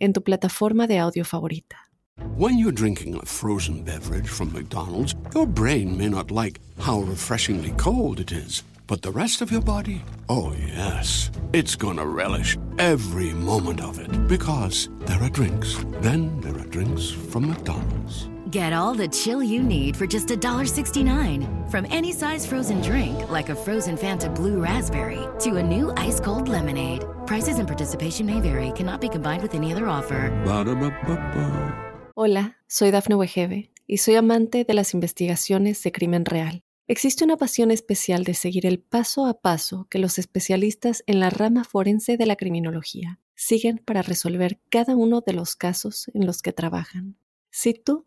en tu plataforma de audio favorita. When you're drinking a frozen beverage from McDonald's, your brain may not like how refreshingly cold it is. But the rest of your body? Oh, yes. It's gonna relish every moment of it. Because there are drinks. Then there are drinks from McDonald's. Get all the chill you need for just $1.69. From any size frozen drink, like a frozen Fanta Blue Raspberry, to a new ice cold lemonade. Prices and participation may vary, cannot be combined with any other offer. Ba-da-ba-ba-ba. Hola, soy Dafne Wegebe y soy amante de las investigaciones de crimen real. Existe una pasión especial de seguir el paso a paso que los especialistas en la rama forense de la criminología siguen para resolver cada uno de los casos en los que trabajan. Si tú,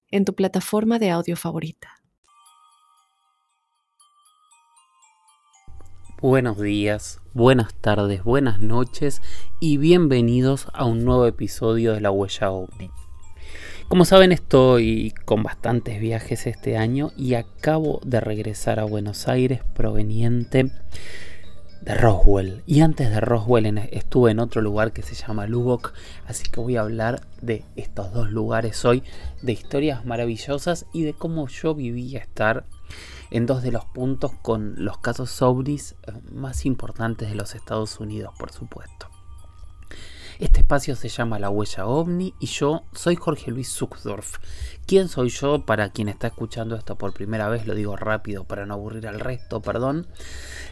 en tu plataforma de audio favorita. Buenos días, buenas tardes, buenas noches y bienvenidos a un nuevo episodio de La Huella OVNI. Como saben estoy con bastantes viajes este año y acabo de regresar a Buenos Aires proveniente de Roswell. Y antes de Roswell estuve en otro lugar que se llama Lubbock, así que voy a hablar de estos dos lugares hoy, de historias maravillosas y de cómo yo viví estar en dos de los puntos con los casos ovnis eh, más importantes de los Estados Unidos, por supuesto. Este espacio se llama La Huella OVNI y yo soy Jorge Luis Zuckdorf. ¿Quién soy yo? Para quien está escuchando esto por primera vez, lo digo rápido para no aburrir al resto, perdón.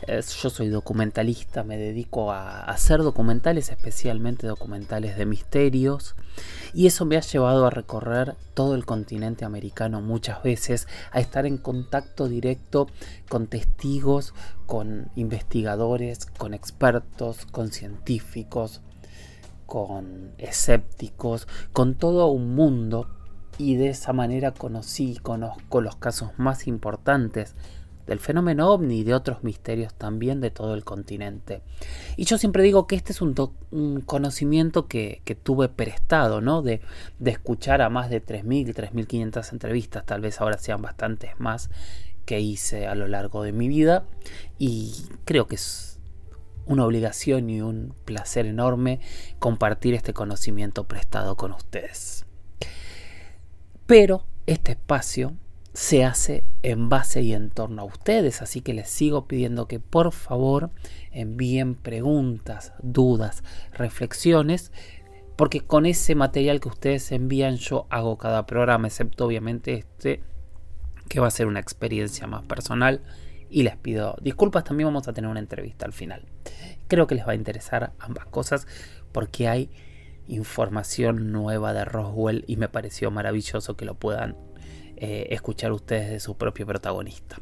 Eh, yo soy documentalista, me dedico a hacer documentales, especialmente documentales de misterios. Y eso me ha llevado a recorrer todo el continente americano muchas veces, a estar en contacto directo con testigos, con investigadores, con expertos, con científicos, con escépticos, con todo un mundo y de esa manera conocí y conozco los casos más importantes del fenómeno ovni y de otros misterios también de todo el continente. Y yo siempre digo que este es un, to- un conocimiento que, que tuve prestado, ¿no? De, de escuchar a más de 3.000, 3.500 entrevistas, tal vez ahora sean bastantes más que hice a lo largo de mi vida y creo que es una obligación y un placer enorme compartir este conocimiento prestado con ustedes. Pero este espacio se hace en base y en torno a ustedes, así que les sigo pidiendo que por favor envíen preguntas, dudas, reflexiones, porque con ese material que ustedes envían yo hago cada programa, excepto obviamente este, que va a ser una experiencia más personal. Y les pido disculpas, también vamos a tener una entrevista al final. Creo que les va a interesar ambas cosas porque hay información nueva de Roswell y me pareció maravilloso que lo puedan eh, escuchar ustedes de su propio protagonista.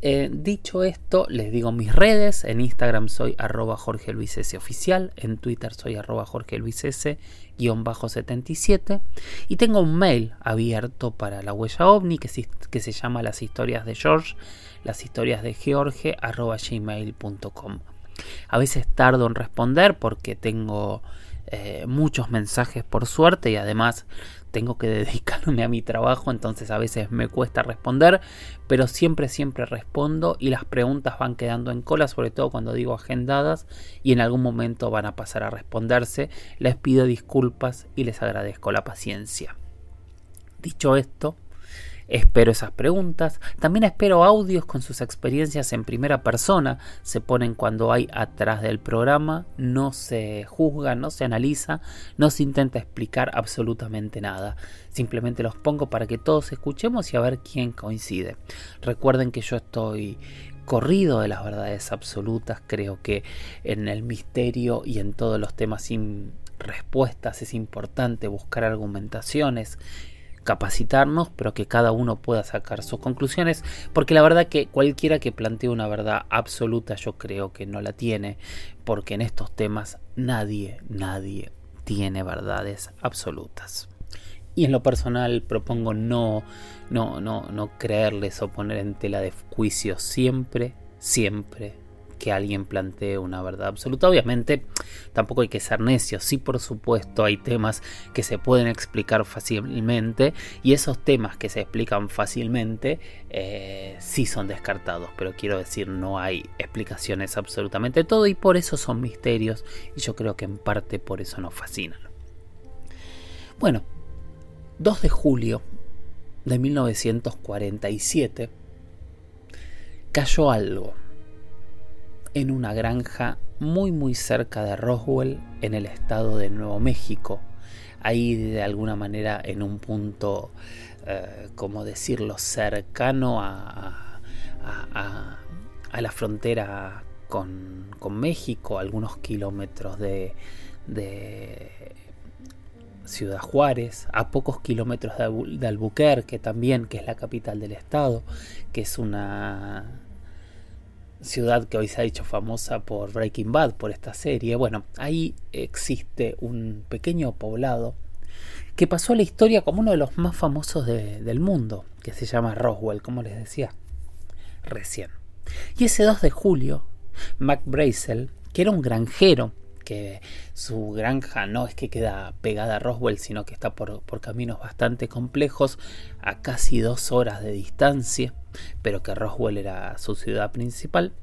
Eh, dicho esto, les digo mis redes. En Instagram soy arroba Jorge. En Twitter soy arroba Jorge Luis S bajo 77. Y tengo un mail abierto para la huella ovni que que se llama las historias de George, las historias de George arroba gmail.com. A veces tardo en responder porque tengo eh, muchos mensajes por suerte y además tengo que dedicarme a mi trabajo, entonces a veces me cuesta responder, pero siempre, siempre respondo y las preguntas van quedando en cola, sobre todo cuando digo agendadas y en algún momento van a pasar a responderse. Les pido disculpas y les agradezco la paciencia. Dicho esto, Espero esas preguntas. También espero audios con sus experiencias en primera persona. Se ponen cuando hay atrás del programa. No se juzga, no se analiza, no se intenta explicar absolutamente nada. Simplemente los pongo para que todos escuchemos y a ver quién coincide. Recuerden que yo estoy corrido de las verdades absolutas. Creo que en el misterio y en todos los temas sin respuestas es importante buscar argumentaciones capacitarnos, pero que cada uno pueda sacar sus conclusiones, porque la verdad que cualquiera que plantee una verdad absoluta yo creo que no la tiene, porque en estos temas nadie, nadie tiene verdades absolutas. Y en lo personal propongo no, no, no, no creerles o poner en tela de juicio siempre, siempre que alguien plantee una verdad absoluta. Obviamente, tampoco hay que ser necios. Sí, por supuesto, hay temas que se pueden explicar fácilmente y esos temas que se explican fácilmente eh, sí son descartados. Pero quiero decir, no hay explicaciones absolutamente todo y por eso son misterios y yo creo que en parte por eso nos fascinan. Bueno, 2 de julio de 1947 cayó algo en una granja muy muy cerca de Roswell en el estado de Nuevo México. Ahí de alguna manera en un punto, eh, como decirlo, cercano a, a, la frontera con, México, algunos kilómetros de, de Ciudad Juárez, a pocos kilómetros de, Albuquerque también, que es la capital del estado, que es una ciudad que hoy se ha hecho famosa por Breaking Bad, por esta serie. Bueno, ahí existe un pequeño poblado que pasó a la historia como uno de los más famosos del mundo, que se llama Roswell, como les decía recién. Y ese 2 de julio, Mac Brazel, que era un granjero, que su granja no es que queda pegada a Roswell, sino que está por, por caminos bastante complejos, a casi dos horas de distancia, pero que Roswell era su ciudad principal,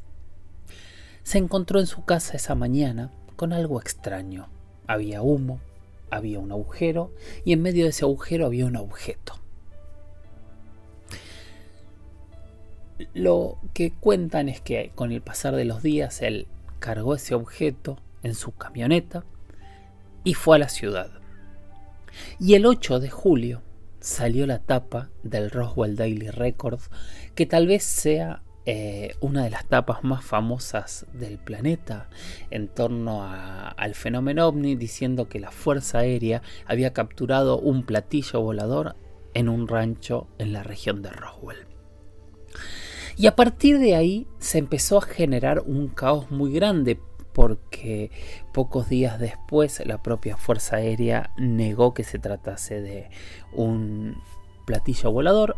se encontró en su casa esa mañana con algo extraño. Había humo, había un agujero y en medio de ese agujero había un objeto. Lo que cuentan es que con el pasar de los días él cargó ese objeto en su camioneta y fue a la ciudad. Y el 8 de julio salió la tapa del Roswell Daily Record, que tal vez sea eh, una de las tapas más famosas del planeta en torno al fenómeno ovni, diciendo que la Fuerza Aérea había capturado un platillo volador en un rancho en la región de Roswell. Y a partir de ahí se empezó a generar un caos muy grande porque pocos días después la propia Fuerza Aérea negó que se tratase de un platillo volador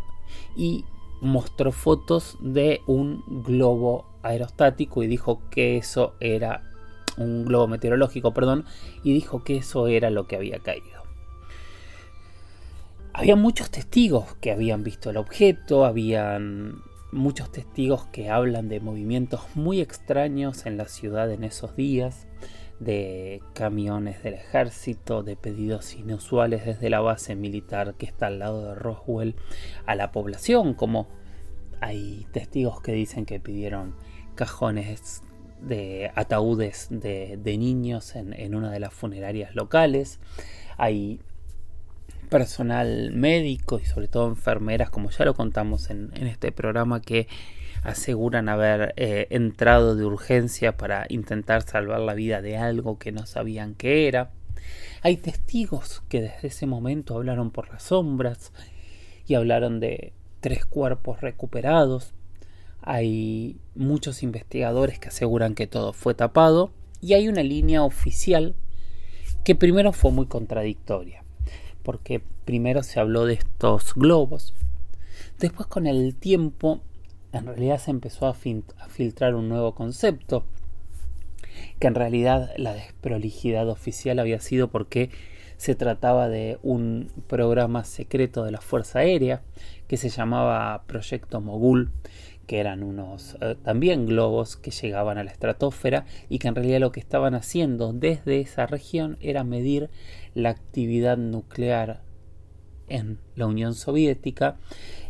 y mostró fotos de un globo aerostático y dijo que eso era un globo meteorológico, perdón, y dijo que eso era lo que había caído. Había muchos testigos que habían visto el objeto, habían muchos testigos que hablan de movimientos muy extraños en la ciudad en esos días, de camiones del ejército, de pedidos inusuales desde la base militar que está al lado de Roswell a la población, como hay testigos que dicen que pidieron cajones de ataúdes de, niños en, una de las funerarias locales. Hay personal médico y sobre todo enfermeras, como ya lo contamos en, este programa, que aseguran haber eh, entrado de urgencia para intentar salvar la vida de algo que no sabían que era. Hay testigos que desde ese momento hablaron por las sombras y hablaron de tres cuerpos recuperados. hay muchos investigadores que aseguran que todo fue tapado y hay una línea oficial que primero fue muy contradictoria, porque primero se habló de estos globos, después con el tiempo en realidad se empezó a, a filtrar un nuevo concepto, que en realidad la desprolijidad oficial había sido porque se trataba de un programa secreto de la Fuerza Aérea que se llamaba Proyecto Mogul, que eran unos eh, también globos que llegaban a la estratosfera y que en realidad lo que estaban haciendo desde esa región era medir la actividad nuclear en la Unión Soviética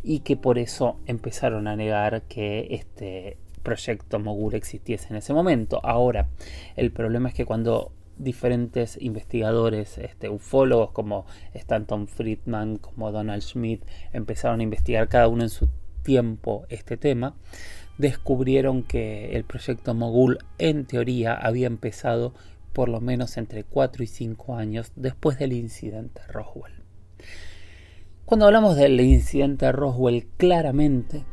y que por eso empezaron a negar que este proyecto Mogul existiese en ese momento. Ahora, el problema es que cuando diferentes investigadores, este, ufólogos como Stanton Friedman, como Donald Schmidt, empezaron a investigar cada uno en su tiempo este tema, descubrieron que el proyecto Mogul en teoría había empezado por lo menos entre 4 y 5 años después del incidente Roswell. Cuando hablamos del incidente Roswell, claramente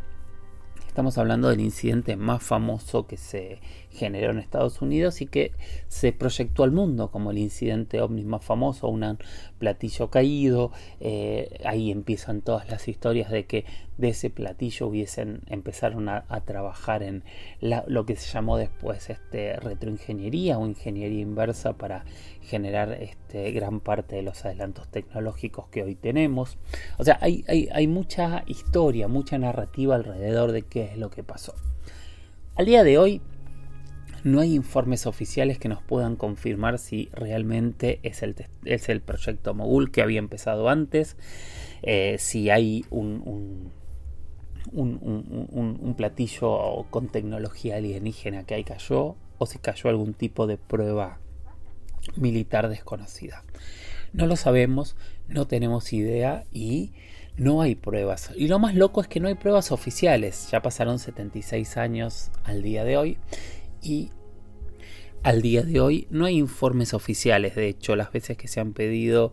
estamos hablando del incidente más famoso que se generó en Estados Unidos y que se proyectó al mundo como el incidente ovni más famoso, un platillo caído. Eh, ahí empiezan todas las historias de que de ese platillo hubiesen empezaron a, trabajar en lo que se llamó después este, retroingeniería o ingeniería inversa para generar este, gran parte de los adelantos tecnológicos que hoy tenemos. O sea, hay, mucha historia, mucha narrativa alrededor de qué es lo que pasó. Al día de hoy, no hay informes oficiales que nos puedan confirmar si realmente es el, es el proyecto Mogul que había empezado antes, eh, si hay un, un, platillo con tecnología alienígena que ahí cayó, o si cayó algún tipo de prueba militar desconocida. No lo sabemos, no tenemos idea y no hay pruebas. Y lo más loco es que no hay pruebas oficiales. Ya pasaron 76 años al día de hoy y al día de hoy no hay informes oficiales. De hecho, las veces que se han pedido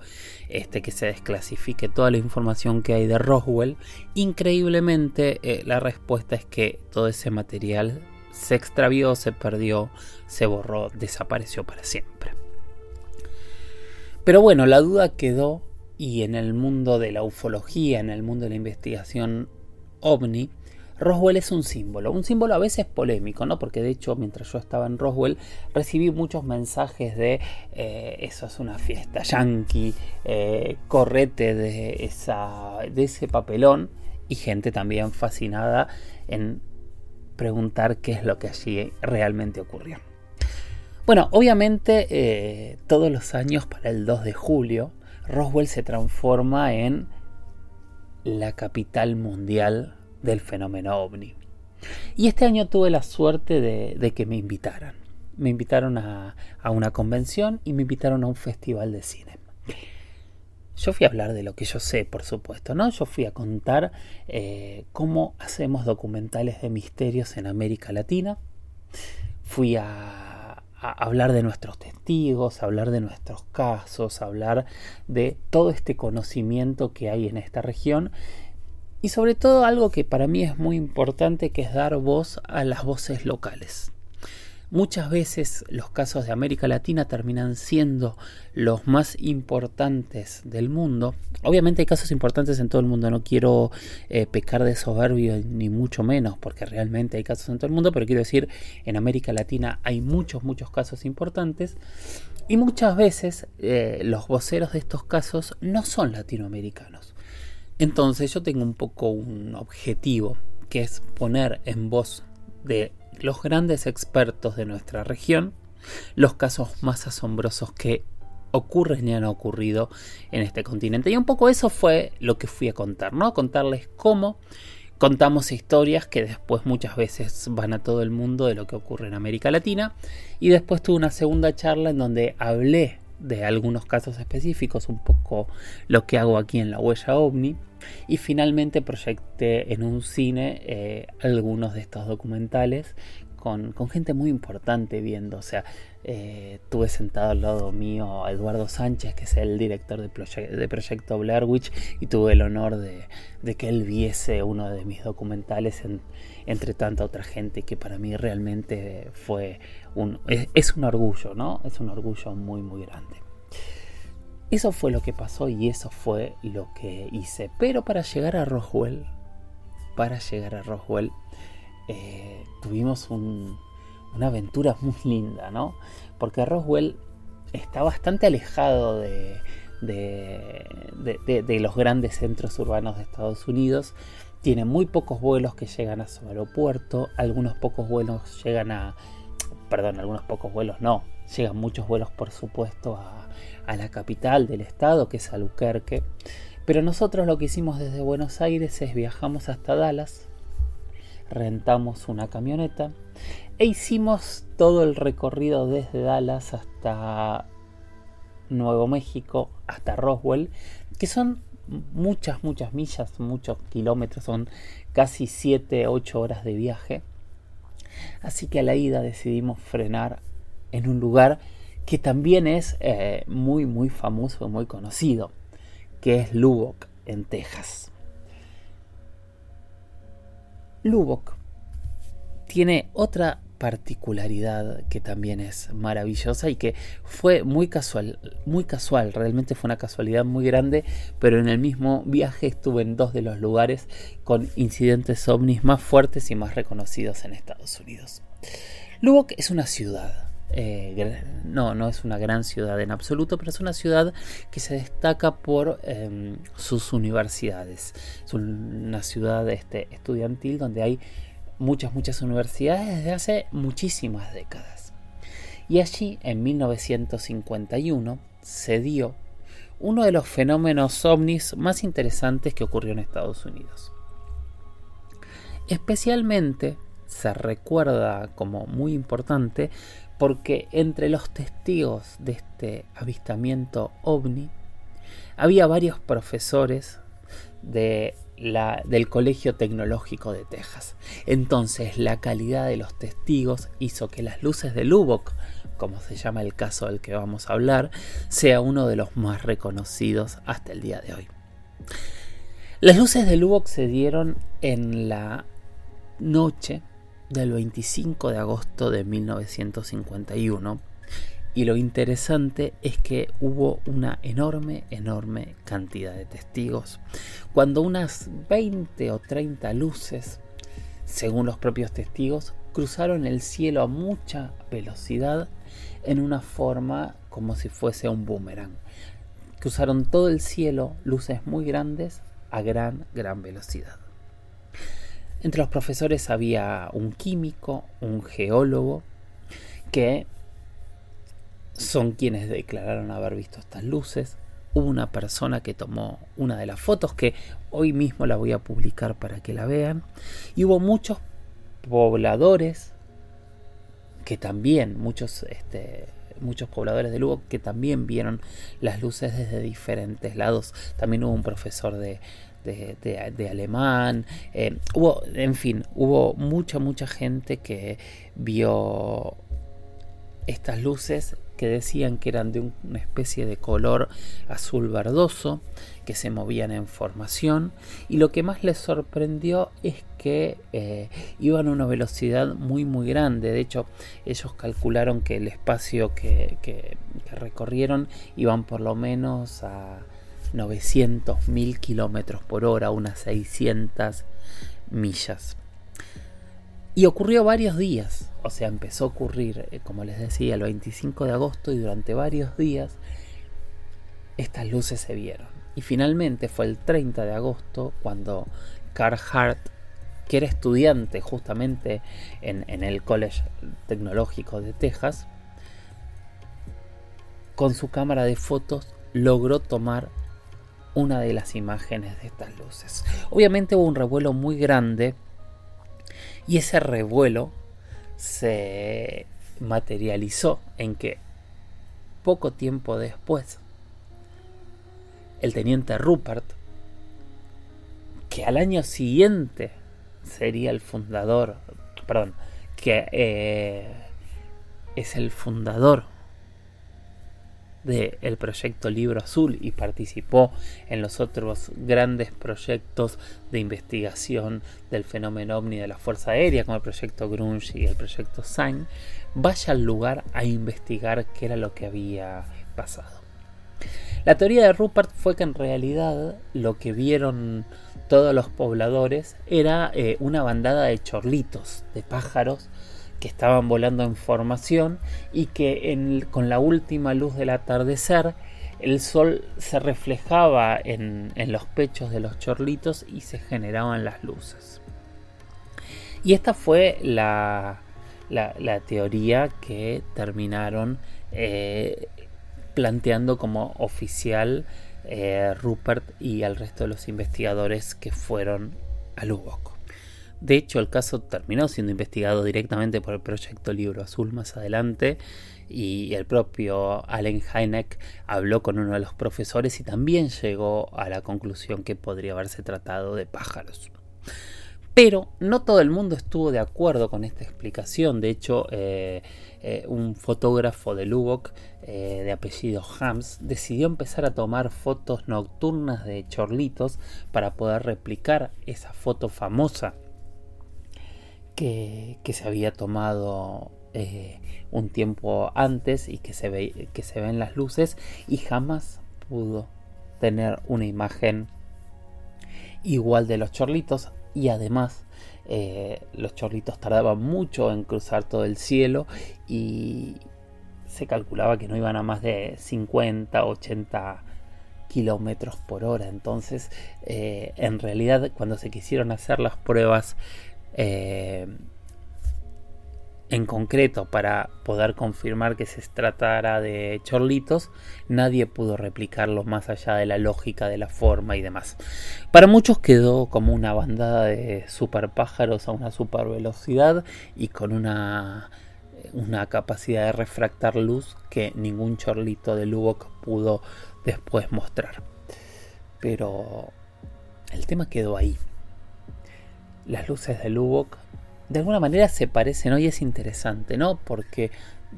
este, que se desclasifique toda la información que hay de Roswell, increíblemente eh, la respuesta es que todo ese material se extravió, se perdió, se borró, desapareció para siempre. Pero bueno, la duda quedó y en el mundo de la ufología, en el mundo de la investigación ovni, Roswell es un símbolo, un símbolo a veces polémico, ¿no? Porque de hecho, mientras yo estaba en Roswell, recibí muchos mensajes de eh, eso es una fiesta yankee, eh, correte de, esa, de ese papelón, y gente también fascinada en preguntar qué es lo que allí realmente ocurrió. Bueno, obviamente eh, todos los años para el 2 de julio, Roswell se transforma en la capital mundial del fenómeno ovni. Y este año tuve la suerte de, que me invitaran. Me invitaron a, una convención y me invitaron a un festival de cine. Yo fui a hablar de lo que yo sé, por supuesto, ¿no? Yo fui a contar eh, cómo hacemos documentales de misterios en América Latina. Fui a, a, hablar de nuestros testigos, a hablar de nuestros casos, a hablar de todo este conocimiento que hay en esta región y sobre todo algo que para mí es muy importante que es dar voz a las voces locales. Muchas veces los casos de América Latina terminan siendo los más importantes del mundo. Obviamente hay casos importantes en todo el mundo, no quiero eh, pecar de soberbio ni mucho menos, porque realmente hay casos en todo el mundo, pero quiero decir, en América Latina hay muchos, muchos casos importantes. Y muchas veces eh, los voceros de estos casos no son latinoamericanos. Entonces yo tengo un poco un objetivo, que es poner en voz de los grandes expertos de nuestra región los casos más asombrosos que ocurren y han ocurrido en este continente. Y un poco eso fue lo que fui a contar, ¿no? Contarles cómo contamos historias que después muchas veces van a todo el mundo de lo que ocurre en América Latina. Y después tuve una segunda charla en donde hablé de algunos casos específicos, un poco lo que hago aquí en la huella ovni. Y finalmente proyecté en un cine eh, algunos de estos documentales con, gente muy importante viendo. O sea, eh, tuve sentado al lado mío a Eduardo Sánchez, que es el director de, de Proyecto Blair Witch, y tuve el honor de, que él viese uno de mis documentales entre tanta otra gente, que para mí realmente fue un, es, un orgullo, ¿no? Es un orgullo muy, muy grande. Eso fue lo que pasó y eso fue lo que hice. Pero para llegar a Roswell, para llegar a Roswell, eh, tuvimos una aventura muy linda, ¿no? Porque Roswell está bastante alejado de, de, los grandes centros urbanos de Estados Unidos. Tiene muy pocos vuelos que llegan a su aeropuerto, algunos pocos vuelos llegan a... Perdón, algunos pocos vuelos no, llegan muchos vuelos por supuesto a, a la capital del estado, que es Albuquerque. Pero nosotros lo que hicimos desde Buenos Aires es viajamos hasta Dallas, rentamos una camioneta e hicimos todo el recorrido desde Dallas hasta Nuevo México, hasta Roswell, que son muchas, muchas millas, muchos kilómetros, son casi 7, 8 horas de viaje. Así que a la ida decidimos frenar en un lugar que también es eh, muy, muy famoso, muy conocido, que es Lubbock, en Texas. Lubbock tiene otra particularidad que también es maravillosa y que fue muy casual, muy casual, realmente fue una casualidad muy grande, pero en el mismo viaje estuve en dos de los lugares con incidentes ovnis más fuertes y más reconocidos en Estados Unidos. Lubbock es una ciudad, eh, no, no es una gran ciudad en absoluto, pero es una ciudad que se destaca por em, sus universidades. Es una ciudad este, estudiantil donde hay muchas, muchas universidades desde hace muchísimas décadas. Y allí, en 1951, se dio uno de los fenómenos ovnis más interesantes que ocurrió en Estados Unidos. Especialmente se recuerda como muy importante porque entre los testigos de este avistamiento ovni había varios profesores de del Colegio Tecnológico de Texas. Entonces la calidad de los testigos hizo que las luces de Lubbock, como se llama el caso del que vamos a hablar, sea uno de los más reconocidos hasta el día de hoy. Las luces de Lubbock se dieron en la noche del 25 de agosto de 1951 y lo interesante es que hubo una enorme, enorme cantidad de testigos. Cuando unas 20 o 30 luces, según los propios testigos, cruzaron el cielo a mucha velocidad en una forma como si fuese un boomerang. Cruzaron todo el cielo, luces muy grandes, a gran, gran velocidad. Entre los profesores había un químico, un geólogo, que son quienes declararon haber visto estas luces. Hubo una persona que tomó una de las fotos que hoy mismo la voy a publicar para que la vean. Y hubo muchos pobladores que también, muchos, este, muchos pobladores de Lugo que también vieron las luces desde diferentes lados. También hubo un profesor de, de, alemán. Eh, hubo, en fin, hubo mucha, mucha gente que vio estas luces que decían que eran de una especie de color azul verdoso, que se movían en formación, y lo que más les sorprendió es que eh, iban a una velocidad muy muy grande, de hecho ellos calcularon que el espacio que, que, que recorrieron iban por lo menos a 900.000 kilómetros por hora, unas 600 millas. Y ocurrió varios días, o sea, empezó a ocurrir, eh, como les decía, el 25 de agosto y durante varios días estas luces se vieron. Y finalmente fue el 30 de agosto cuando Carl Hart, que era estudiante justamente en, en el College Tecnológico de Texas, con su cámara de fotos logró tomar una de las imágenes de estas luces. Obviamente hubo un revuelo muy grande y ese revuelo se materializó en que poco tiempo después el teniente Rupert, que al año siguiente sería el fundador, perdón, que eh, es el fundador del proyecto Libro Azul y participó en los otros grandes proyectos de investigación del fenómeno ovni de la Fuerza Aérea, como el proyecto Grunge y el proyecto Sign, vaya al lugar a investigar qué era lo que había pasado. La teoría de Rupert fue que en realidad lo que vieron todos los pobladores era eh, una bandada de chorlitos, de pájaros, que estaban volando en formación y que con la última luz del atardecer el sol se reflejaba en, los pechos de los chorlitos y se generaban las luces. Y esta fue la, teoría que terminaron eh, planteando como oficial eh, Rupert y al resto de los investigadores que fueron a Lubbock. De hecho, el caso terminó siendo investigado directamente por el proyecto Libro Azul más adelante y el propio Allen Hynek habló con uno de los profesores y también llegó a la conclusión que podría haberse tratado de pájaros. Pero no todo el mundo estuvo de acuerdo con esta explicación. De hecho, eh, eh, un fotógrafo de Lubbock eh, de apellido Hams decidió empezar a tomar fotos nocturnas de chorlitos para poder replicar esa foto famosa que, se había tomado eh, un tiempo antes y que se, ve, que se ven las luces y jamás pudo tener una imagen igual de los chorlitos y además eh, los chorlitos tardaban mucho en cruzar todo el cielo y se calculaba que no iban a más de 50, 80 kilómetros por hora. Entonces, eh, en realidad, cuando se quisieron hacer las pruebas eh, en concreto para poder confirmar que se tratara de chorlitos, nadie pudo replicarlo más allá de la lógica de la forma y demás. Para muchos quedó como una bandada de super pájaros a una super velocidad y con una, una capacidad de refractar luz que ningún chorlito de Lubbock pudo después mostrar. Pero el tema quedó ahí las luces de Lubbock de alguna manera se parecen hoy es interesante, ¿no? Porque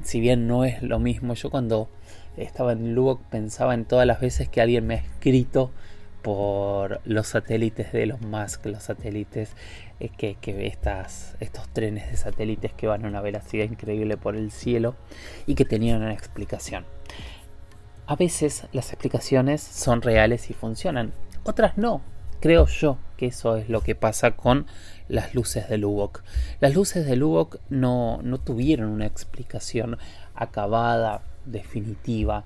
si bien no es lo mismo, yo cuando estaba en Lubbock pensaba en todas las veces que alguien me ha escrito por los satélites de los Musk, los satélites eh, que, que estas, estos trenes de satélites que van a una velocidad increíble por el cielo y que tenían una explicación. A veces las explicaciones son reales y funcionan, otras no, creo yo que eso es lo que pasa con las luces de Lubbock. Las luces de Lubbock no, no tuvieron una explicación acabada, definitiva,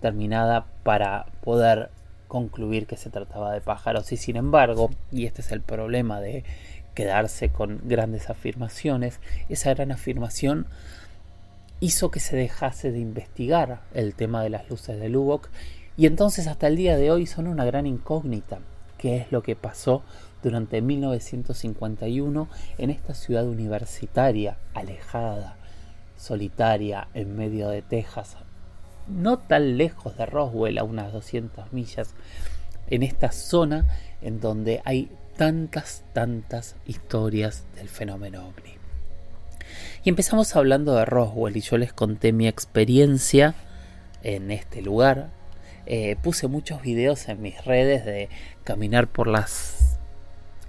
terminada para poder concluir que se trataba de pájaros. Y sin embargo, y este es el problema de quedarse con grandes afirmaciones, esa gran afirmación hizo que se dejase de investigar el tema de las luces de Lubbock. Y entonces hasta el día de hoy son una gran incógnita qué es lo que pasó durante 1951 en esta ciudad universitaria, alejada, solitaria, en medio de Texas, no tan lejos de Roswell, a unas 200 millas, en esta zona en donde hay tantas, tantas historias del fenómeno ovni. Y empezamos hablando de Roswell y yo les conté mi experiencia en este lugar, eh, puse muchos videos en mis redes de caminar por las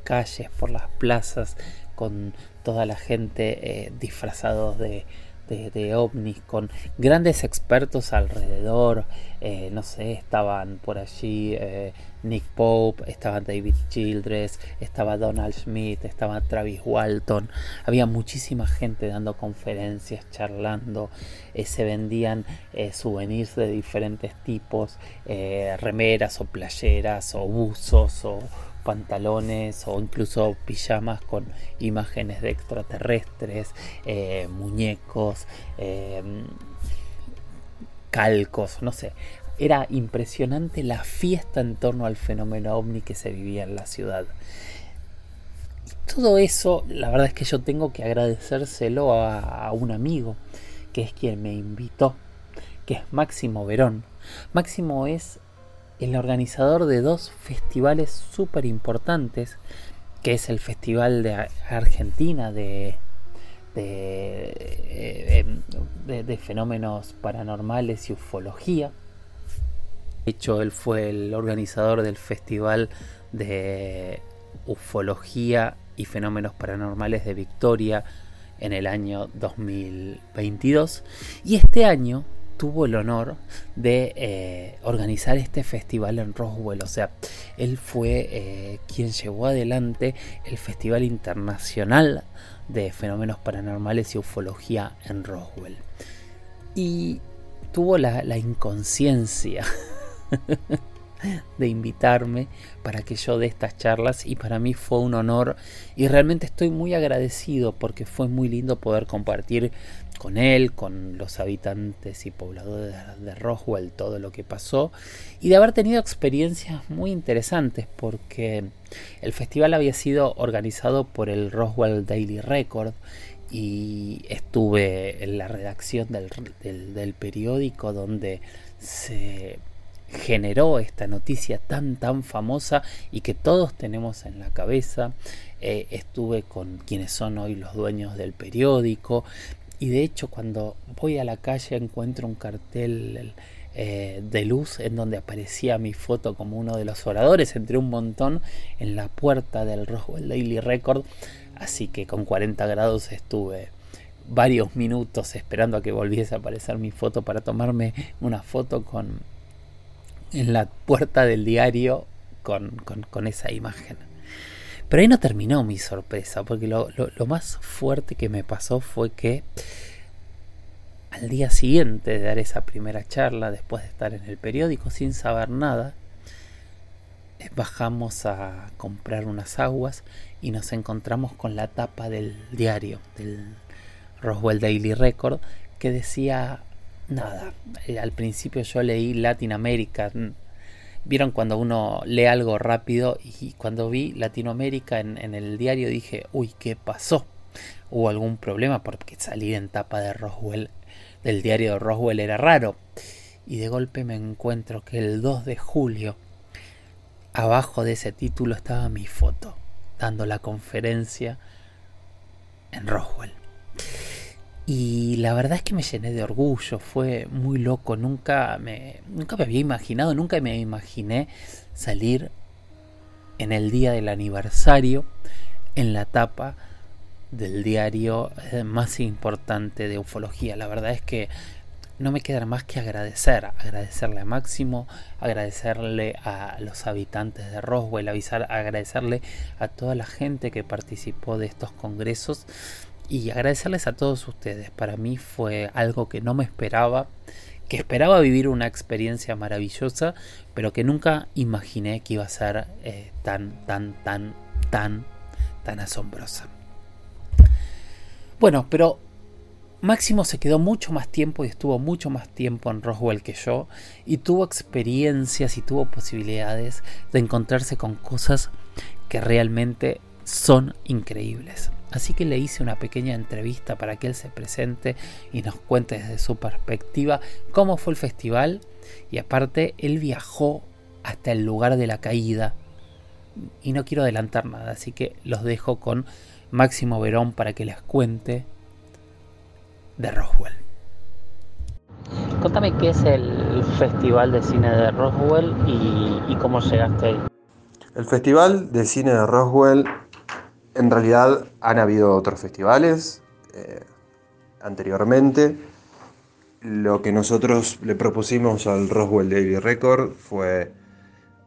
calles, por las plazas, con toda la gente eh, disfrazados de, de, ovnis, con grandes expertos alrededor. Eh, no sé, estaban por allí eh, Nick Pope, estaba David Childress, estaba Donald Smith, estaba Travis Walton. Había muchísima gente dando conferencias, charlando. Eh, se vendían souvenirs de diferentes tipos, remeras o playeras o buzos o pantalones o incluso pijamas con imágenes de extraterrestres, eh, muñecos, eh, calcos, no sé. Era impresionante la fiesta en torno al fenómeno ovni que se vivía en la ciudad. Todo eso, la verdad es que yo tengo que agradecérselo a, un amigo, que es quien me invitó, que es Máximo Verón. Máximo es el organizador de dos festivales súper importantes, que es el Festival de Argentina de, de, de, fenómenos paranormales y ufología. De hecho, él fue el organizador del Festival de Ufología y Fenómenos Paranormales de Victoria en el año 2022. Y este año tuvo el honor de eh, organizar este festival en Roswell. O sea, él fue eh, quien llevó adelante el Festival Internacional de Fenómenos Paranormales y Ufología en Roswell. Y tuvo la, la inconsciencia de invitarme para que yo dé estas charlas y para mí fue un honor y realmente estoy muy agradecido porque fue muy lindo poder compartir con él, con los habitantes y pobladores de Roswell todo lo que pasó y de haber tenido experiencias muy interesantes porque el festival había sido organizado por el Roswell Daily Record y estuve en la redacción del, del periódico donde se generó esta noticia tan tan famosa y que todos tenemos en la cabeza. Eh, estuve con quienes son hoy los dueños del periódico y de hecho cuando voy a la calle encuentro un cartel eh, de luz en donde aparecía mi foto como uno de los oradores entre un montón en la puerta del Roswell Daily Record. Así que con 40 grados estuve varios minutos esperando a que volviese a aparecer mi foto para tomarme una foto con en la puerta del diario con, esa imagen. Pero ahí no terminó mi sorpresa, porque lo, más fuerte que me pasó fue que al día siguiente de dar esa primera charla, después de estar en el periódico sin saber nada, eh, bajamos a comprar unas aguas y nos encontramos con la tapa del diario, del Roswell Daily Record, que decía nada. Eh, al principio yo leí Latinoamérica. Vieron cuando uno lee algo rápido y cuando vi Latinoamérica en, el diario dije, uy, ¿qué pasó? Hubo algún problema porque salir en tapa de Roswell, del diario de Roswell era raro. Y de golpe me encuentro que el 2 de julio, abajo de ese título estaba mi foto, dando la conferencia en Roswell. Y la verdad es que me llené de orgullo, fue muy loco, nunca me, nunca me había imaginado, nunca me imaginé salir en el día del aniversario en la tapa del diario eh, más importante de ufología. La verdad es que no me queda más que agradecer, agradecerle a Máximo, agradecerle a los habitantes de Roswell, avisar, agradecerle a toda la gente que participó de estos congresos y agradecerles a todos ustedes. Para mí fue algo que no me esperaba, que esperaba vivir una experiencia maravillosa, pero que nunca imaginé que iba a ser eh, tan, tan, tan, tan, tan asombrosa. Bueno, pero Máximo se quedó mucho más tiempo y estuvo mucho más tiempo en Roswell que yo y tuvo experiencias y tuvo posibilidades de encontrarse con cosas que realmente son increíbles. Así que le hice una pequeña entrevista para que él se presente y nos cuente desde su perspectiva cómo fue el festival y aparte él viajó hasta el lugar de la caída y no quiero adelantar nada, así que los dejo con Máximo Verón para que les cuente de Roswell. Contame qué es el Festival de Cine de Roswell y, y cómo llegaste ahí. El Festival de Cine de Roswell en realidad han habido otros festivales eh, anteriormente. Lo que nosotros le propusimos al Roswell Daily Record fue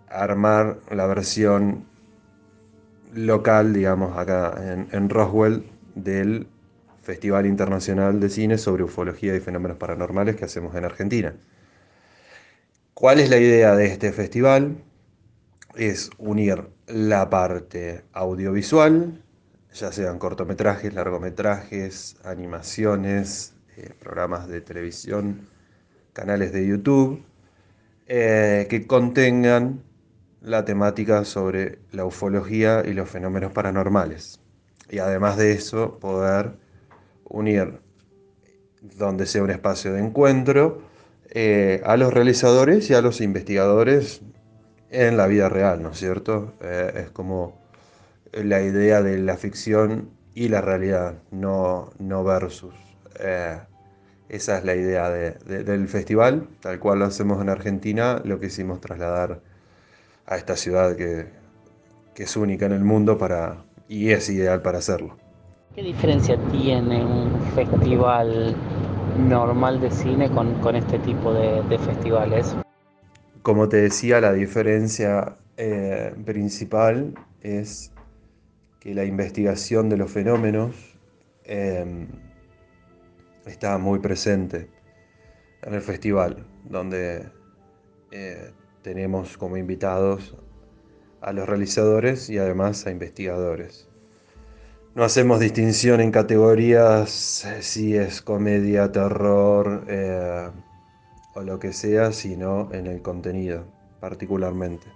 armar la versión local, digamos, acá en, en Roswell del Festival Internacional de Cine sobre Ufología y Fenómenos Paranormales que hacemos en Argentina. ¿Cuál es la idea de este festival? Es unir la parte audiovisual, ya sean cortometrajes, largometrajes, animaciones, eh, programas de televisión, canales de YouTube, eh, que contengan la temática sobre la ufología y los fenómenos paranormales. Y además de eso, poder unir, donde sea un espacio de encuentro, eh, a los realizadores y a los investigadores en la vida real, ¿no es cierto? Eh, es como la idea de la ficción y la realidad, no, no versus. Eh, esa es la idea del festival, tal cual lo hacemos en Argentina, lo quisimos trasladar a esta ciudad que, que es única en el mundo para, y es ideal para hacerlo. ¿Qué diferencia tiene un festival normal de cine con, este tipo de, festivales? Como te decía, la diferencia eh, principal es que la investigación de los fenómenos em, está muy presente en el festival, donde eh, tenemos como invitados a los realizadores y además a investigadores. No hacemos distinción en categorías eh, si es comedia, terror eh, o lo que sea, sino en el contenido particularmente.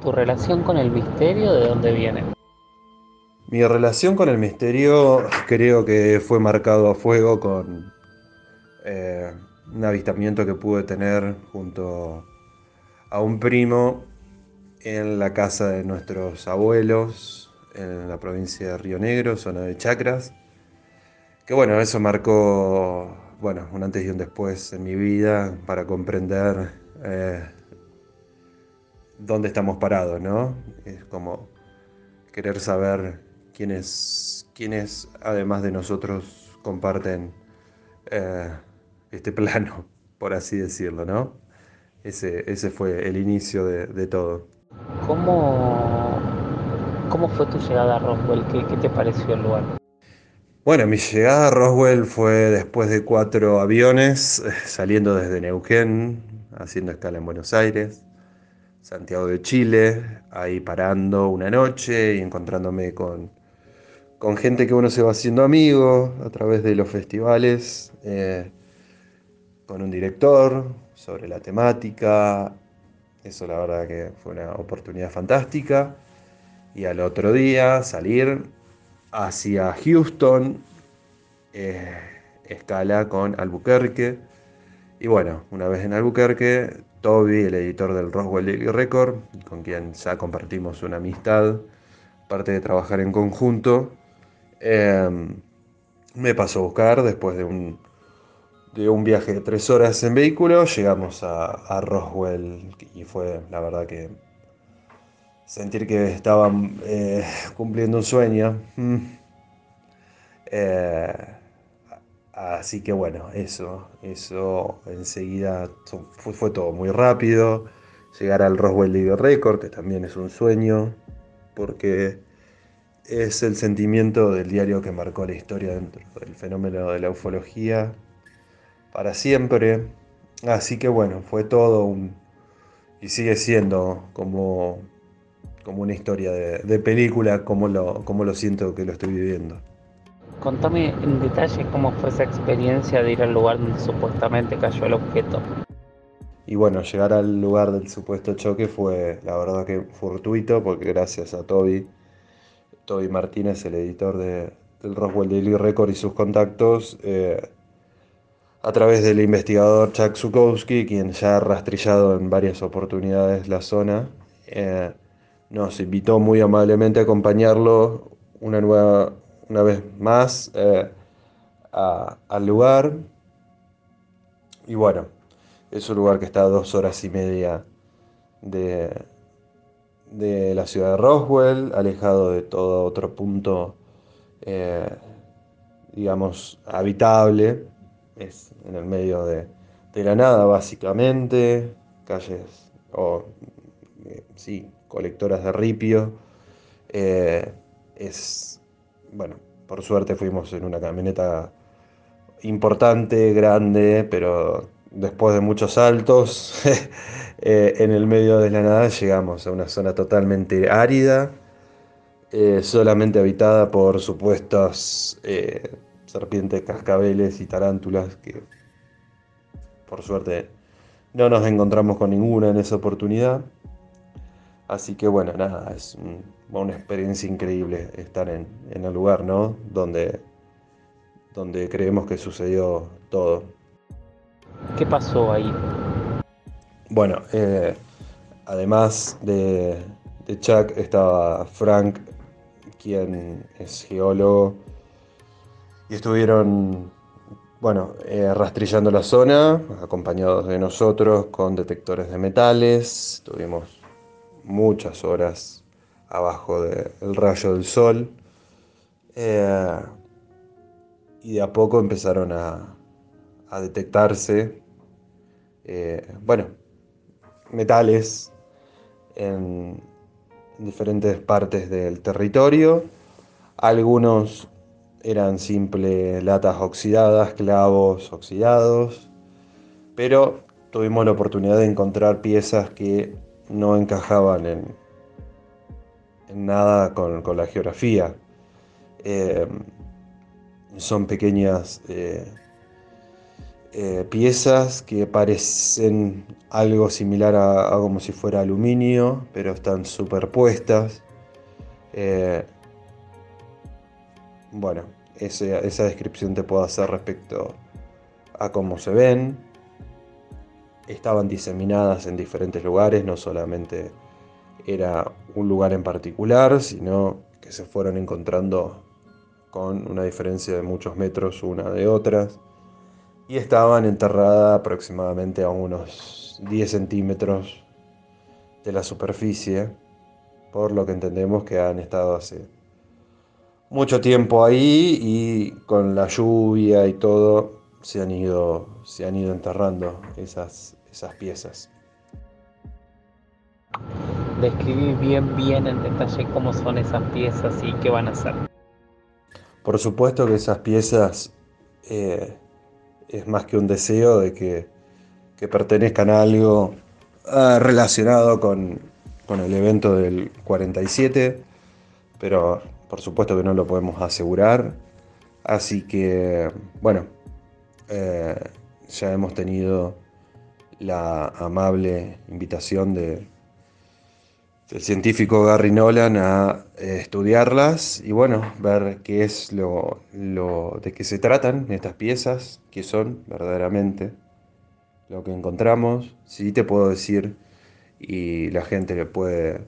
¿Tu relación con el misterio de dónde viene? Mi relación con el misterio creo que fue marcado a fuego con eh, un avistamiento que pude tener junto a un primo en la casa de nuestros abuelos en la provincia de Río Negro, zona de Chacras. Que bueno, eso marcó bueno, un antes y un después en mi vida para comprender eh, dónde estamos parados, ¿no? Es como querer saber quiénes, quiénes además de nosotros comparten eh, este plano, por así decirlo, ¿no? Ese, ese fue el inicio de todo. ¿Cómo, ¿Cómo fue tu llegada a Roswell? ¿Qué, ¿Qué, te pareció el lugar? Bueno, mi llegada a Roswell fue después de cuatro aviones, eh, saliendo desde Neuquén, haciendo escala en Buenos Aires, Santiago de Chile, ahí parando una noche y encontrándome con, con gente que uno se va haciendo amigo a través de los festivales, eh, con un director sobre la temática, eso la verdad que fue una oportunidad fantástica. Y al otro día salir hacia Houston, eh, escala con Albuquerque. Y bueno, una vez en Albuquerque, Toby, el editor del Roswell Daily Record, con quien ya compartimos una amistad, aparte de trabajar en conjunto, eh, me pasó a buscar después de un de un viaje de tres horas en vehículo, llegamos a, Roswell y fue la verdad que sentir que estaban eh, cumpliendo un sueño. Mm. Eh, así que bueno, eso, eso enseguida fue, todo muy rápido. Llegar al Roswell Video Record, que también es un sueño, porque es el sentimiento del diario que marcó la historia dentro del fenómeno de la ufología para siempre. Así que bueno, fue todo un... y sigue siendo como, como una historia de, película, como lo, como lo siento que lo estoy viviendo. Contame en detalle cómo fue esa experiencia de ir al lugar donde supuestamente cayó el objeto. Y bueno, llegar al lugar del supuesto choque fue, la verdad que fortuito, porque gracias a Toby, Toby Martínez, el editor de, del Roswell Daily Record y sus contactos, eh, a través del investigador Chuck Zukowski, quien ya ha rastrillado en varias oportunidades la zona, eh, nos invitó muy amablemente a acompañarlo una, nueva, una vez más eh, al lugar. Y bueno, es un lugar que está a dos horas y media de, de la ciudad de Roswell, alejado de todo otro punto, eh, digamos, habitable es en el medio de, la nada básicamente, calles o eh, sí, colectoras de ripio. Eh, es, bueno, por suerte fuimos en una camioneta importante, grande, pero después de muchos saltos, eh, en el medio de la nada llegamos a una zona totalmente árida, solamente habitada por supuestos serpientes, cascabeles y tarántulas que por suerte no nos encontramos con ninguna en esa oportunidad. Así que bueno, nada, es una experiencia increíble estar en, el lugar, ¿no? Donde, donde creemos que sucedió todo. ¿Qué pasó ahí? Bueno, eh, además de, de Chuck estaba Frank, quien es geólogo y estuvieron, bueno, eh, rastrillando la zona, acompañados de nosotros con detectores de metales. Tuvimos muchas horas abajo del rayo del sol. Eh, y de a poco empezaron a, detectarse, eh, bueno, metales en, diferentes partes del territorio. Algunos eran simples latas oxidadas, clavos oxidados, pero tuvimos la oportunidad de encontrar piezas que no encajaban en, nada con, la geografía. Eh, son pequeñas eh, eh, piezas que parecen algo similar a, como si fuera aluminio, pero están superpuestas. Bueno, esa descripción te puedo hacer respecto a cómo se ven. Estaban diseminadas en diferentes lugares, no solamente era un lugar en particular, sino que se fueron encontrando con una diferencia de muchos metros una de otras, y estaban enterradas aproximadamente a unos 10 centímetros de la superficie, por lo que entendemos que han estado hace mucho tiempo ahí y con la lluvia y todo se han ido, se han ido enterrando esas, esas piezas. Describí bien, bien en detalle cómo son esas piezas y qué van a hacer. Por supuesto que esas piezas eh, es más que un deseo de que, pertenezcan a algo ah, relacionado con, el evento del 47, pero por supuesto que no lo podemos asegurar. Así que, bueno, eh, ya hemos tenido la amable invitación de, el científico Gary Nolan a eh, estudiarlas y bueno, ver qué es lo, de qué se tratan estas piezas, qué son verdaderamente lo que encontramos. Sí te puedo decir, y la gente que puede,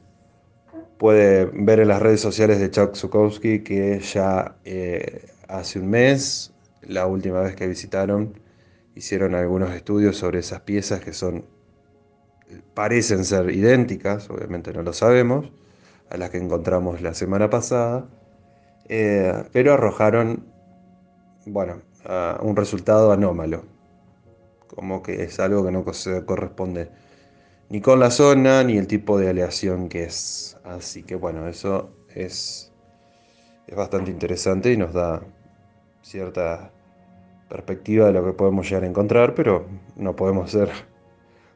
puede ver en las redes sociales de Chuck Zukowski que ya eh, hace un mes, la última vez que visitaron, hicieron algunos estudios sobre esas piezas que son parecen ser idénticas, obviamente no lo sabemos, a las que encontramos la semana pasada, eh, pero arrojaron, bueno, un resultado anómalo, como que es algo que no se corresponde ni con la zona ni el tipo de aleación que es. Así que bueno, eso es, es bastante interesante y nos da cierta perspectiva de lo que podemos llegar a encontrar, pero no podemos ser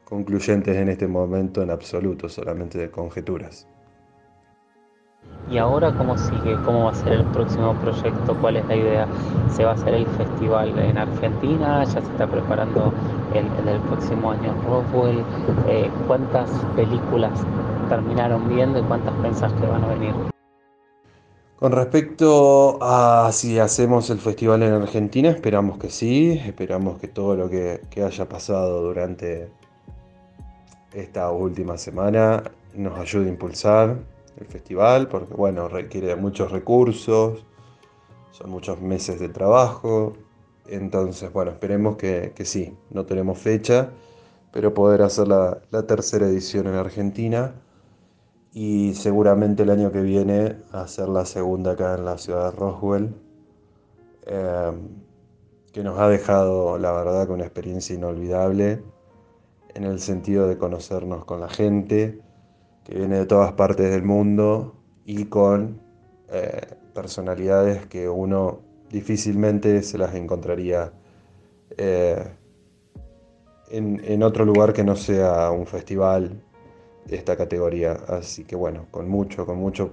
concluyentes en este momento en absoluto, solamente de conjeturas. ¿Y ahora cómo sigue? ¿Cómo va a ser el próximo proyecto? ¿Cuál es la idea? ¿Se va a hacer el festival en Argentina? ¿Ya se está preparando el, el próximo año Roswell? Eh, ¿Cuántas películas terminaron viendo y cuántas pensás que van a venir? Con respecto a si hacemos el festival en Argentina, esperamos que sí, esperamos que todo lo que, haya pasado durante esta última semana nos ayude a impulsar el festival, porque bueno, requiere muchos recursos, son muchos meses de trabajo, entonces bueno, esperemos que, sí, no tenemos fecha, pero poder hacer la, tercera edición en Argentina y seguramente el año que viene hacer la segunda acá en la ciudad de Roswell, eh, que nos ha dejado la verdad con una experiencia inolvidable en el sentido de conocernos con la gente que viene de todas partes del mundo y con eh, personalidades que uno difícilmente se las encontraría eh, en, otro lugar que no sea un festival esta categoría. Así que bueno, con mucho, con mucho,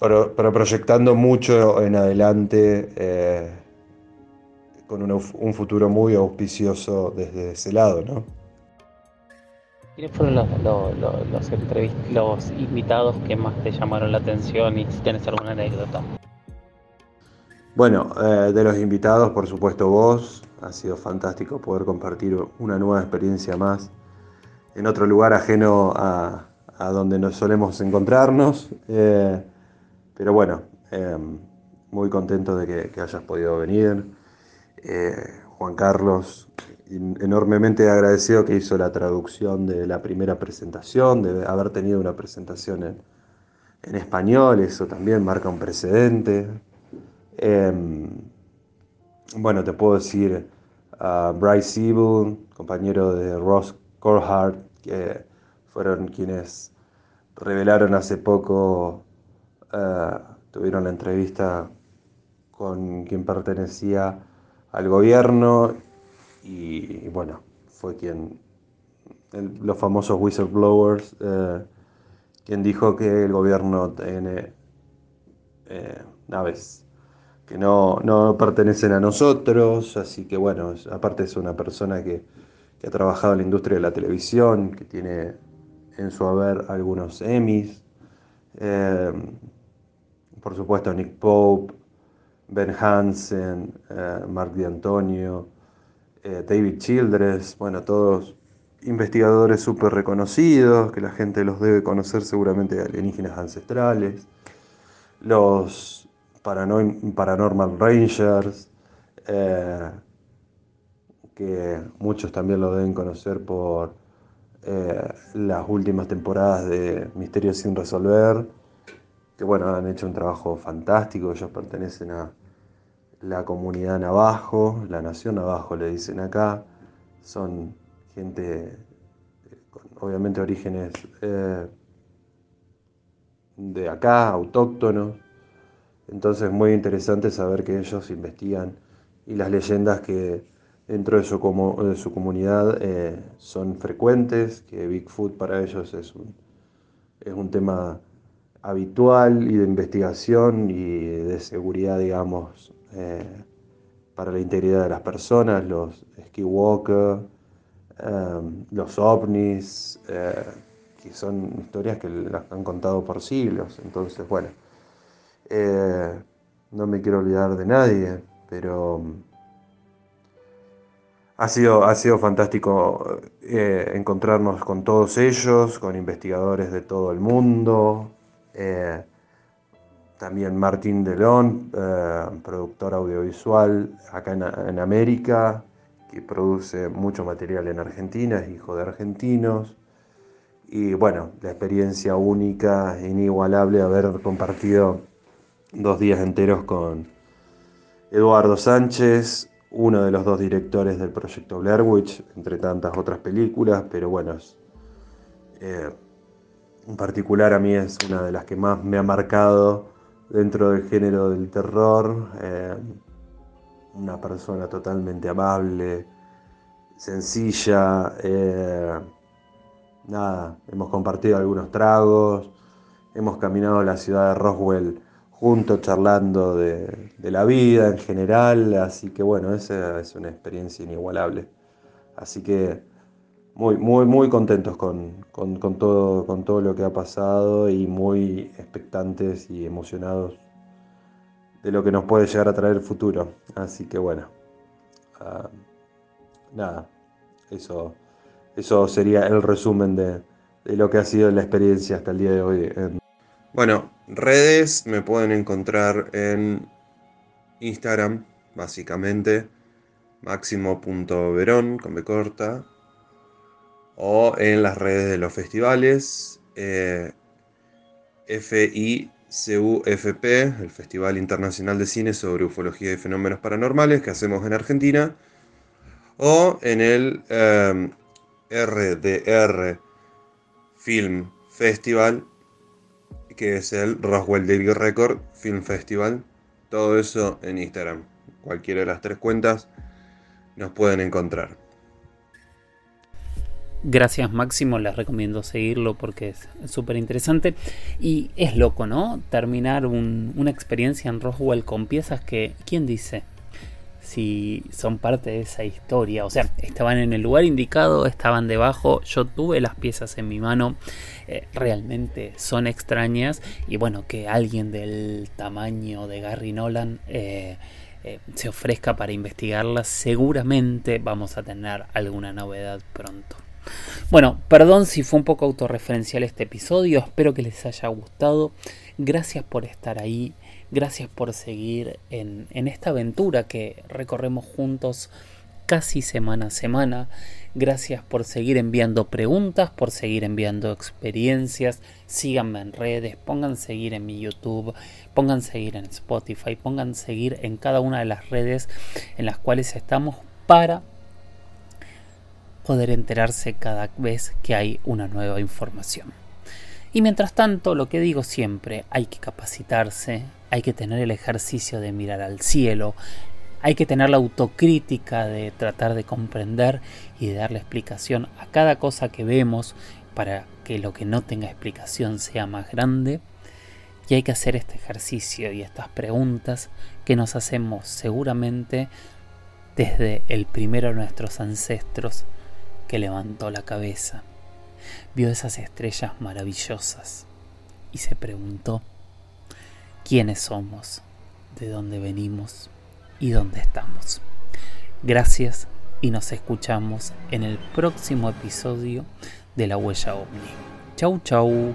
pero, proyectando mucho en adelante, eh, con un futuro muy auspicioso desde ese lado, ¿no? ¿Quiénes fueron los, los, invitados que más te llamaron la atención y si tienes alguna anécdota? Bueno, eh, de los invitados, por supuesto vos, ha sido fantástico poder compartir una nueva experiencia más en otro lugar ajeno a, donde nos solemos encontrarnos. Eh, pero bueno, em, muy contento de que, hayas podido venir. Eh, Juan Carlos, enormemente agradecido que hizo la traducción de la primera presentación, de haber tenido una presentación en, español, eso también marca un precedente. Em, bueno, te puedo decir a Bryce Evil, compañero de Ross Corhart, que fueron quienes revelaron hace poco, eh, tuvieron la entrevista con quien pertenecía al gobierno y, bueno, fue quien, los famosos whistleblowers, eh, quien dijo que el gobierno tiene eh, naves que no, no, pertenecen a nosotros, así que bueno, aparte es una persona que, ha trabajado en la industria de la televisión, que tiene en su haber algunos Emmys, eh, por supuesto Nick Pope, Ben Hansen, eh, Mark D'Antonio, eh, David Childress, bueno, todos investigadores súper reconocidos, que la gente los debe conocer seguramente de alienígenas ancestrales, los Paranormal Rangers, que muchos también lo deben conocer por eh, las últimas temporadas de Misterios sin resolver, que bueno, han hecho un trabajo fantástico, ellos pertenecen a la comunidad Navajo, la nación Navajo le dicen acá, son gente con obviamente orígenes eh, de acá, autóctonos, entonces muy interesante saber que ellos investigan y las leyendas que dentro de su, de su comunidad eh, son frecuentes, que Bigfoot para ellos es un, es un tema habitual y de investigación y de seguridad, digamos, eh, para la integridad de las personas, los skinwalker, eh, los ovnis, que son historias que las han contado por siglos. Entonces, bueno. No me quiero olvidar de nadie, pero ha sido, ha sido fantástico eh, encontrarnos con todos ellos, con investigadores de todo el mundo. Eh, también Martín Delón, productor audiovisual acá en, en, América, que produce mucho material en Argentina, es hijo de argentinos. Y bueno, la experiencia única, inigualable, haber compartido dos días enteros con Eduardo Sánchez, uno de los dos directores del proyecto Blair Witch, entre tantas otras películas, pero bueno, eh, en particular a mí es una de las que más me ha marcado dentro del género del terror. Eh, una persona totalmente amable, sencilla. Eh, nada, hemos compartido algunos tragos, hemos caminado la ciudad de Roswell juntos charlando de, la vida en general, así que bueno, esa es una experiencia inigualable. Así que muy, muy, muy contentos con, todo, con todo lo que ha pasado y muy expectantes y emocionados de lo que nos puede llegar a traer el futuro. Así que bueno, ah, nada, eso, eso sería el resumen de, de, lo que ha sido la experiencia hasta el día de hoy. Bueno, redes me pueden encontrar en Instagram, básicamente, máximo.verón con B corta, o en las redes de los festivales, eh, FICUFP, el Festival Internacional de Cine sobre Ufología y Fenómenos Paranormales que hacemos en Argentina, o en el RDR eh, Film Festival que es el Roswell Daily Record Film Festival. Todo eso en Instagram. Cualquiera de las tres cuentas nos pueden encontrar. Gracias Máximo, les recomiendo seguirlo porque es súper interesante y es loco, ¿no? Terminar una experiencia en Roswell con piezas que, ¿quién dice? Si son parte de esa historia. O sea, estaban en el lugar indicado, estaban debajo, yo tuve las piezas en mi mano, eh, realmente son extrañas y bueno, que alguien del tamaño de Gary Nolan eh, eh, se ofrezca para investigarlas, seguramente vamos a tener alguna novedad pronto. Bueno, perdón si fue un poco autorreferencial este episodio, espero que les haya gustado. Gracias por estar ahí Gracias por seguir en, en esta aventura que recorremos juntos casi semana a semana. Gracias por seguir enviando preguntas, por seguir enviando experiencias. Síganme en redes, pongan seguir en mi YouTube, pongan seguir en Spotify, pongan seguir en cada una de las redes en las cuales estamos para poder enterarse cada vez que hay una nueva información. Y mientras tanto, lo que digo siempre, hay que capacitarse, hay que tener el ejercicio de mirar al cielo, hay que tener la autocrítica de tratar de comprender y de darle explicación a cada cosa que vemos para que lo que no tenga explicación sea más grande. Y hay que hacer este ejercicio y estas preguntas que nos hacemos seguramente desde el primero de nuestros ancestros que levantó la cabeza, vio esas estrellas maravillosas y se preguntó, ¿quiénes somos? ¿De dónde venimos? y dónde estamos. Gracias y nos escuchamos en el próximo episodio de La Huella OVNI. Chau, chau.